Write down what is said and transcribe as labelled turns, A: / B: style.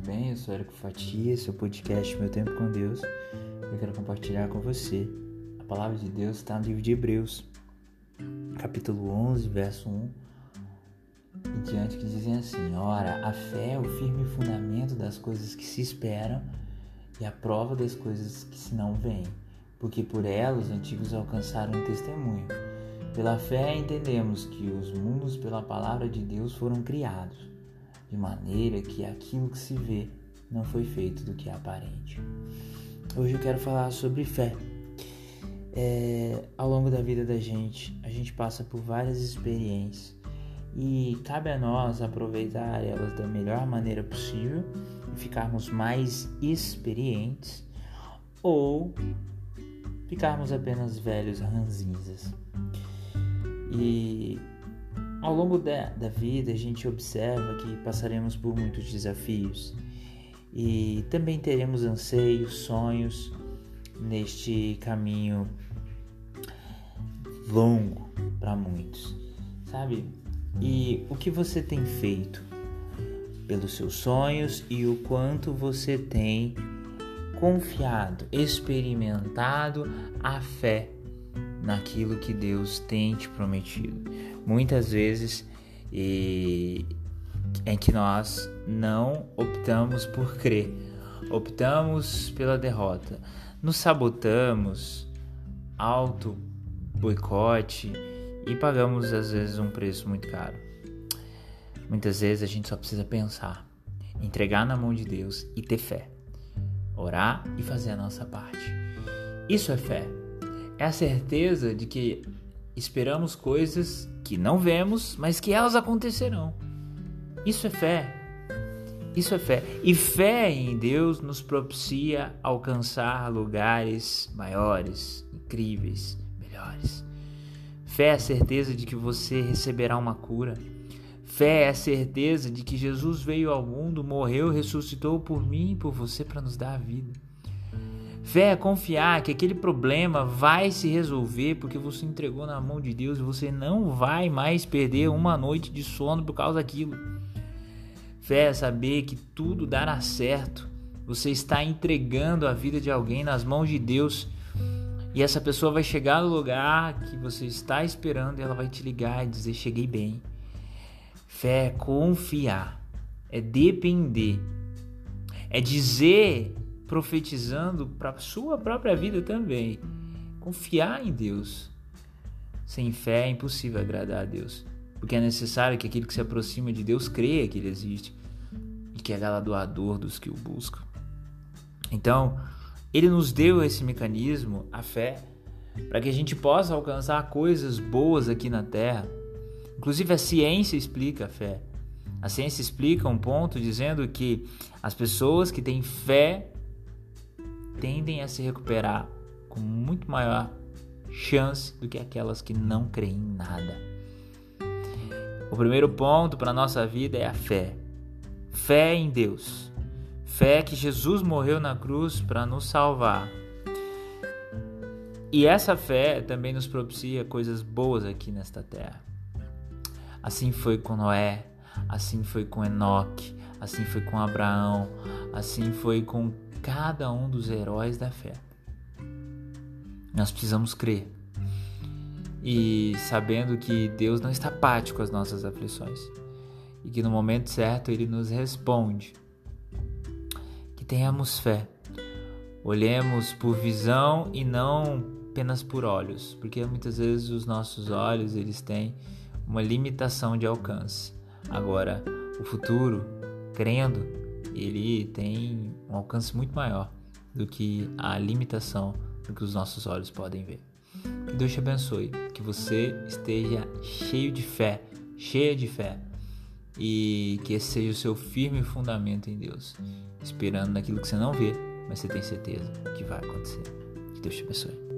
A: bem? Eu sou Érico Fatia, seu podcast Meu Tempo com Deus. Eu quero compartilhar com você. A palavra de Deus está no livro de Hebreus, capítulo 11, verso 1 e diante, que dizem assim: Ora, a fé é o firme fundamento das coisas que se esperam e a prova das coisas que se não veem, porque por ela os antigos alcançaram um testemunho. Pela fé entendemos que os mundos pela palavra de Deus foram criados de maneira que aquilo que se vê não foi feito do que é aparente. Hoje eu quero falar sobre fé. É, ao longo da vida da gente, a gente passa por várias experiências e cabe a nós aproveitar elas da melhor maneira possível e ficarmos mais experientes ou ficarmos apenas velhos ranzinzas. E ao longo da, da vida, a gente observa que passaremos por muitos desafios e também teremos anseios, sonhos neste caminho longo para muitos, sabe? E o que você tem feito pelos seus sonhos e o quanto você tem confiado, experimentado a fé naquilo que Deus tem te prometido. Muitas vezes e em que nós não optamos por crer, optamos pela derrota, nos sabotamos, auto boicote e pagamos às vezes um preço muito caro. Muitas vezes a gente só precisa pensar, entregar na mão de Deus e ter fé, orar e fazer a nossa parte. Isso é fé é a certeza de que esperamos coisas que não vemos, mas que elas acontecerão. Isso é fé. Isso é fé. E fé em Deus nos propicia alcançar lugares maiores, incríveis, melhores. Fé é a certeza de que você receberá uma cura. Fé é a certeza de que Jesus veio ao mundo, morreu, ressuscitou por mim e por você para nos dar a vida. Fé é confiar que aquele problema vai se resolver porque você entregou na mão de Deus e você não vai mais perder uma noite de sono por causa daquilo. Fé é saber que tudo dará certo. Você está entregando a vida de alguém nas mãos de Deus e essa pessoa vai chegar no lugar que você está esperando e ela vai te ligar e dizer: Cheguei bem. Fé é confiar, é depender, é dizer profetizando para a sua própria vida também. Confiar em Deus. Sem fé é impossível agradar a Deus, porque é necessário que aquele que se aproxima de Deus creia que ele existe e que é galardoador dos que o buscam. Então, ele nos deu esse mecanismo, a fé, para que a gente possa alcançar coisas boas aqui na terra. Inclusive a ciência explica a fé. A ciência explica um ponto dizendo que as pessoas que têm fé tendem a se recuperar com muito maior chance do que aquelas que não creem em nada. O primeiro ponto para a nossa vida é a fé. Fé em Deus. Fé que Jesus morreu na cruz para nos salvar. E essa fé também nos propicia coisas boas aqui nesta terra. Assim foi com Noé, assim foi com Enoque, assim foi com Abraão, assim foi com cada um dos heróis da fé. Nós precisamos crer e sabendo que Deus não está apático com as nossas aflições e que no momento certo Ele nos responde. Que tenhamos fé, olhemos por visão e não apenas por olhos, porque muitas vezes os nossos olhos eles têm uma limitação de alcance. Agora, o futuro, crendo, ele tem um alcance muito maior do que a limitação do que os nossos olhos podem ver. Que Deus te abençoe, que você esteja cheio de fé, cheia de fé, e que esse seja o seu firme fundamento em Deus, esperando naquilo que você não vê, mas você tem certeza que vai acontecer. Que Deus te abençoe.